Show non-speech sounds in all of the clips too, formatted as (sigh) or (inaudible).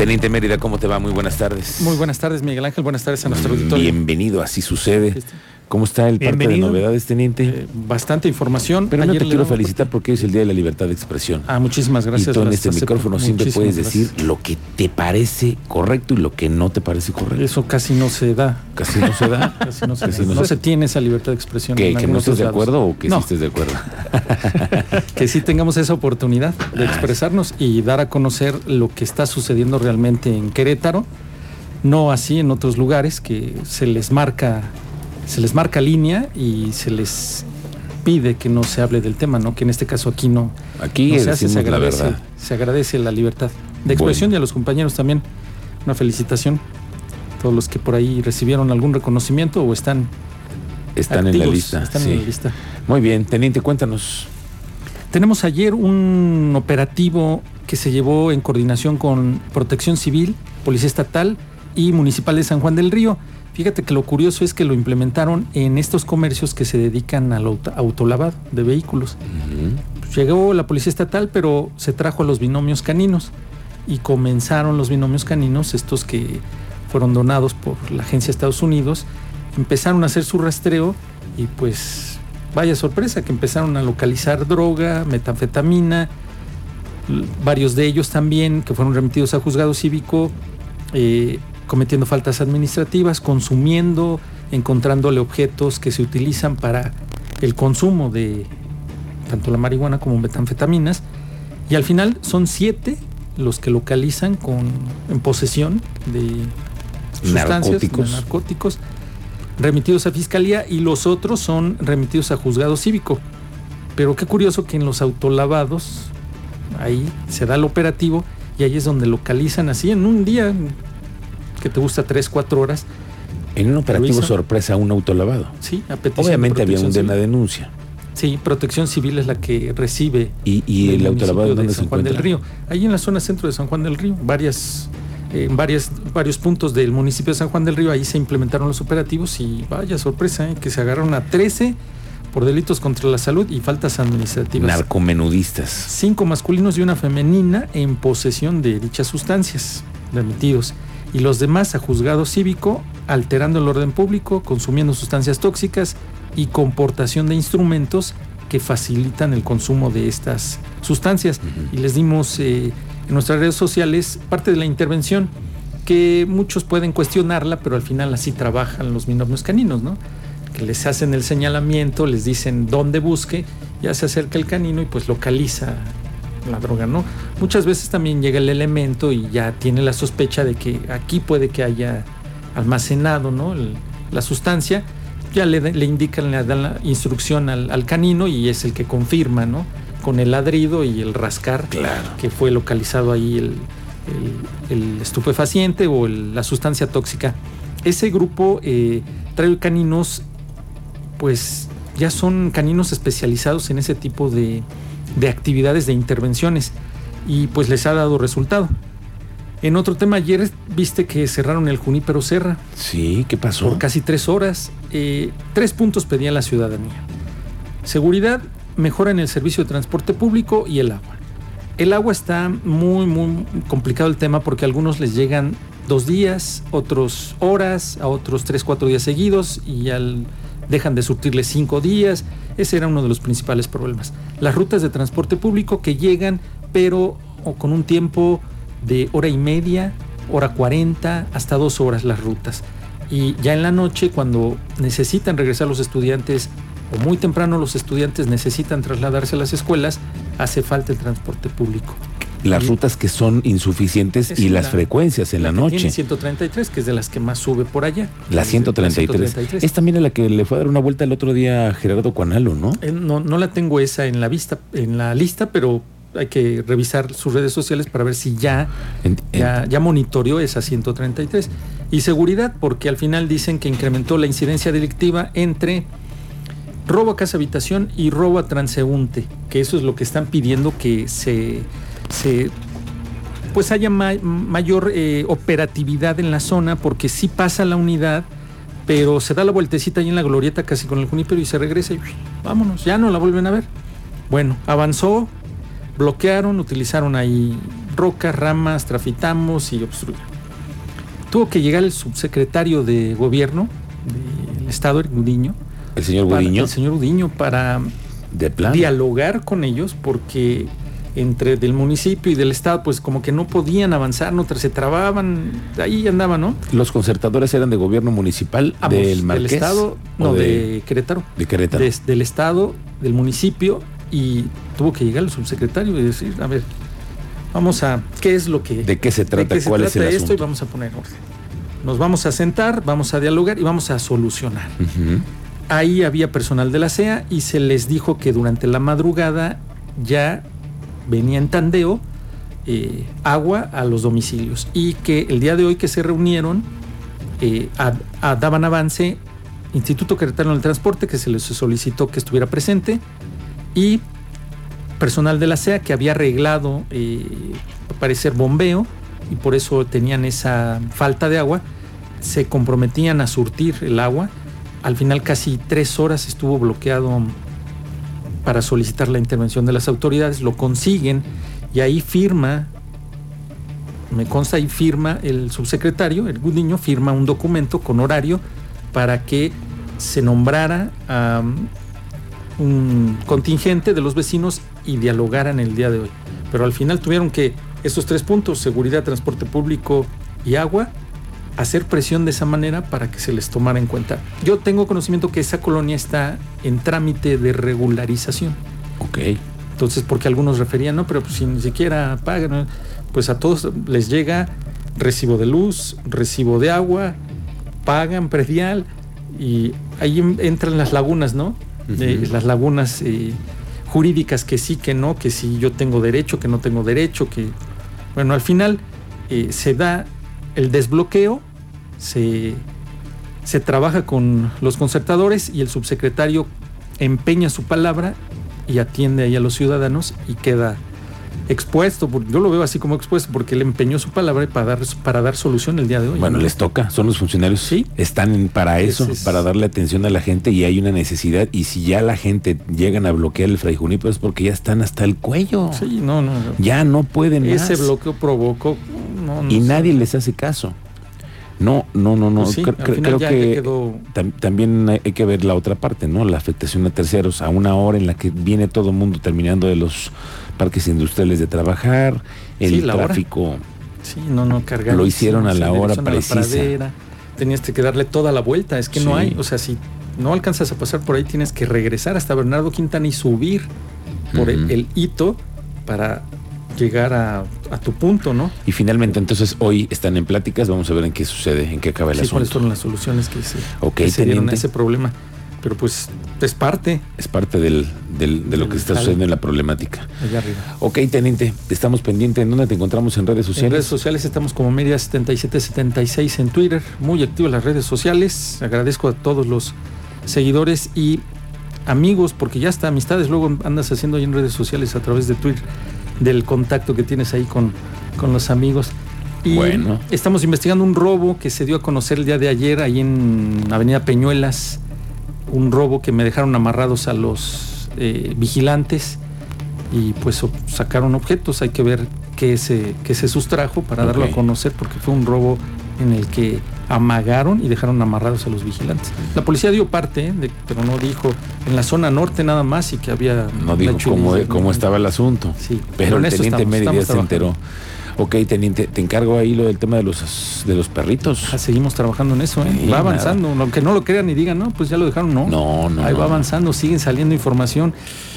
Teniente Mérida, ¿cómo te va? Muy buenas tardes. Muy buenas tardes, Miguel Ángel. Buenas tardes a nuestro auditorio. Bienvenido, así sucede. ¿Cómo está el parte de novedades, teniente? Eh, bastante información. Pero no te quiero felicitar porque es el Día de la Libertad de Expresión. Ah, muchísimas gracias. Y tú en este micrófono siempre puedes decir lo que te parece correcto y lo que no te parece correcto. Eso casi no se da. Casi no se da. (laughs) casi no se, da. No, se tiene esa libertad de expresión. ¿Que, que no estés de acuerdo o que sí estés de acuerdo? que sí tengamos esa oportunidad de expresarnos y dar a conocer lo que está sucediendo realmente en Querétaro. No así en otros lugares que se les marca se les marca línea y se les pide que no se hable del tema, ¿no? Que en este caso aquí no, aquí se hace, se agradece, la se agradece la libertad de expresión y a los compañeros también una felicitación. Todos los que por ahí recibieron algún reconocimiento o están están en la lista. Están en la lista. Muy bien, teniente, cuéntanos. Tenemos ayer un operativo que se llevó en coordinación con Protección Civil, Policía Estatal y Municipal de San Juan del Río Fíjate que lo curioso es que lo implementaron en estos comercios que se dedican al autolavado de vehículos. llegó la policía estatal, pero se trajo a los binomios caninos y comenzaron los binomios caninos, estos que fueron donados por la agencia de Estados Unidos, empezaron a hacer su rastreo y pues vaya sorpresa que empezaron a localizar droga, metanfetamina, varios de ellos también que fueron remitidos a juzgado cívico. Eh, cometiendo faltas administrativas, consumiendo, encontrándole objetos que se utilizan para el consumo de tanto la marihuana como metanfetaminas. Y al final son siete los que localizan con, en posesión de sustancias, narcóticos. remitidos a fiscalía y los otros son remitidos a juzgado cívico. Pero qué curioso que en los autolavados, ahí se da el operativo y ahí es donde localizan así en un día, que te gusta 3, 4 horas. En un operativo sorpresa, un autolavado. Sí, a petición Obviamente había una denuncia. Sí, Protección Civil es la que recibe. ¿Y, el autolavado dónde San Juan del Río? Ahí en la zona centro de San Juan del Río, varias, en varias, varios puntos del municipio de San Juan del Río, ahí se implementaron los operativos y vaya sorpresa, ¿eh? que se agarraron a 13 por delitos contra la salud y faltas administrativas. Narcomenudistas. Cinco masculinos y una femenina en posesión de dichas sustancias remitidos y los demás a juzgado cívico, alterando el orden público, consumiendo sustancias tóxicas y comportación de instrumentos que facilitan el consumo de estas sustancias. Y les dimos eh, en nuestras redes sociales parte de la intervención que muchos pueden cuestionarla, pero al final así trabajan los binomios caninos, ¿no? Que les hacen el señalamiento, les dicen dónde busque, ya se acerca el canino y pues localiza la droga, ¿no? Muchas veces también llega el elemento y ya tiene la sospecha de que aquí puede que haya almacenado, ¿no? la sustancia, ya le, le, indican, le dan la instrucción al, canino y es el que confirma, ¿no? Con el ladrido y el rascar que fue localizado ahí el, el, estupefaciente o la sustancia tóxica. Ese grupo eh, trae caninos, pues ya son caninos especializados en ese tipo de, de actividades de intervenciones y pues les ha dado resultado. En otro tema, ayer viste que cerraron el Junípero Serra. Sí, ¿qué pasó? Por casi tres horas. Eh, tres puntos pedía la ciudadanía. Seguridad, mejora en el servicio de transporte público y el agua. El agua está muy, muy complicado el tema porque a algunos les llegan dos días, otros horas, a otros tres, cuatro días seguidos y al dejan de surtirle cinco días. Ese era uno de los principales problemas. Las rutas de transporte público que llegan, pero con un tiempo de hora y media, hora cuarenta, hasta dos horas las rutas. Y ya en la noche, cuando necesitan regresar los estudiantes, o muy temprano los estudiantes necesitan trasladarse a las escuelas, hace falta el transporte público las rutas que son insuficientes y las frecuencias en la, noche. Tiene 133, que es de las que más sube por allá. La 133. Es también la que le fue a dar una vuelta el otro día a Gerardo Cuanalo, ¿no? Eh, no, no la tengo esa en la vista, en la lista, pero hay que revisar sus redes sociales para ver si ya, ya, ya monitoreó esa 133. Y seguridad, porque al final dicen que incrementó la incidencia delictiva entre robo a casa habitación y robo a transeúnte, que eso es lo que están pidiendo que se se pues haya mayor eh, operatividad en la zona porque sí pasa la unidad, pero se da la vueltecita ahí en la glorieta casi con el junípero y se regresa y vámonos, ya no la vuelven a ver. Bueno, avanzó, bloquearon, utilizaron ahí rocas, ramas, trafitamos y obstruyeron. Tuvo que llegar el subsecretario de gobierno del estado, el Gudiño. El señor para- Gudiño, El señor Gudiño para de plan. dialogar con ellos porque entre del municipio y del estado pues como que no podían avanzar, no se trababan, ahí andaban, ¿no? Los concertadores eran de gobierno municipal Ambos, del Marqués. estado, o no, de, Querétaro, de Querétaro. del estado, del municipio y tuvo que llegar el subsecretario y decir, a ver, vamos a, ¿qué es lo que... ¿De qué se trata? qué se ¿Cuál es el esto? Y asunto? vamos a poner orden. Nos vamos a sentar, vamos a dialogar y vamos a solucionar. Ahí había personal de la CEA y se les dijo que durante la madrugada ya venía en tandeo eh, agua a los domicilios. Y que el día de hoy que se reunieron eh, a- daban avance Instituto Queretano del Transporte que se les solicitó que estuviera presente y personal de la CEA que había arreglado eh, parecer bombeo y por eso tenían esa falta de agua se comprometían a surtir el agua. Al final casi tres horas estuvo bloqueado para solicitar la intervención de las autoridades, lo consiguen y ahí firma, me consta ahí firma el subsecretario, el Gudiño, firma un documento con horario para que se nombrara a um, un contingente de los vecinos y dialogaran el día de hoy. Pero al final tuvieron que estos tres puntos, seguridad, transporte público y agua, hacer presión de esa manera para que se les tomara en cuenta. Yo tengo conocimiento que esa colonia está en trámite de regularización. Ok. Entonces, porque algunos referían, no, pero pues, si ni siquiera pagan, pues a todos les llega recibo de luz, recibo de agua, pagan predial y ahí en- entran las lagunas, ¿no? Eh, las lagunas eh, jurídicas que sí, que no, que si yo tengo derecho, que no tengo derecho, que bueno, al final eh, se da el desbloqueo, se, se trabaja con los concertadores y el subsecretario empeña su palabra y atiende ahí a los ciudadanos y queda expuesto, yo lo veo así como expuesto, porque él empeñó su palabra para dar, para dar solución el día de hoy. Bueno, ¿no? les toca, son los funcionarios. Sí. Están para eso, es- para darle atención a la gente y hay una necesidad. Y si ya la gente llegan a bloquear el Fray Junípero es porque ya están hasta el cuello. Sí, no, no. no. Ya no pueden Ese más. bloqueo provocó. no, no y nadie les hace caso. No, no, no, no. Pues sí, creo que quedó. tam- también hay que ver la otra parte, ¿no? La afectación a terceros, a una hora en la que viene todo el mundo terminando de los parques industriales de trabajar, el Sí, la hora. tráfico. Sí, no, no, cargar. Lo hicieron a la hora precisa. Tenías que darle toda la vuelta. Es que no hay. O sea, si no alcanzas a pasar por ahí, tienes que regresar hasta Bernardo Quintana y subir por el, hito para llegar a, a tu punto, ¿no? Y finalmente, entonces, hoy están en pláticas, vamos a ver en qué sucede, en qué acaba el Sí, cuáles asunto. fueron las soluciones que se, Ok, que se dieron a ese problema. Pero pues es parte Es parte del, del- de lo que está sucediendo en la problemática. allá arriba. Ok, teniente, estamos pendientes. ¿En dónde te encontramos en redes En sociales? redes sociales estamos como Media 7776 en Twitter, muy activas las redes sociales. Agradezco a todos los seguidores y amigos, porque ya hasta amistades luego andas haciendo ahí en redes sociales a través de Twitter, del contacto que tienes ahí con, con los amigos. Y Bueno. estamos investigando un robo que se dio a conocer el día de ayer ahí en Avenida Peñuelas, un robo que me dejaron amarrados a los eh, vigilantes y pues sacaron objetos. Hay que ver qué se, qué se sustrajo para darlo a conocer porque fue un robo en el que amagaron y dejaron amarrados a los vigilantes. La policía dio parte, ¿eh? de- pero no dijo en la zona norte nada más y que había... No dijo cómo, estaba el asunto. Sí, Pero en el teniente Mérida se enteró. Ok, teniente, te encargo ahí lo del tema de los, de los perritos. Ah, seguimos trabajando en eso, ¿eh? Sí, va nada. avanzando. Aunque no lo crean ni digan, no, pues ya lo dejaron, no. No, no. Ahí va avanzando, siguen saliendo información.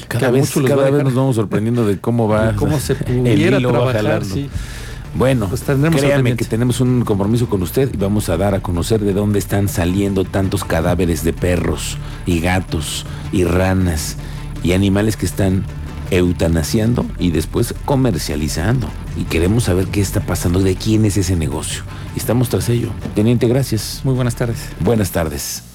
Cada vez, va cada nos vamos sorprendiendo de cómo va. de (laughs) cómo se el pudiera hilo va trabajar, jalando. sí. Bueno, Pues créame que tenemos un compromiso con usted y vamos a dar a conocer de dónde están saliendo tantos cadáveres de perros y gatos y ranas y animales que están eutanasiando y después comercializando. Y queremos saber qué está pasando, de quién es ese negocio. Estamos tras ello. Teniente, gracias. Muy buenas tardes. Buenas tardes.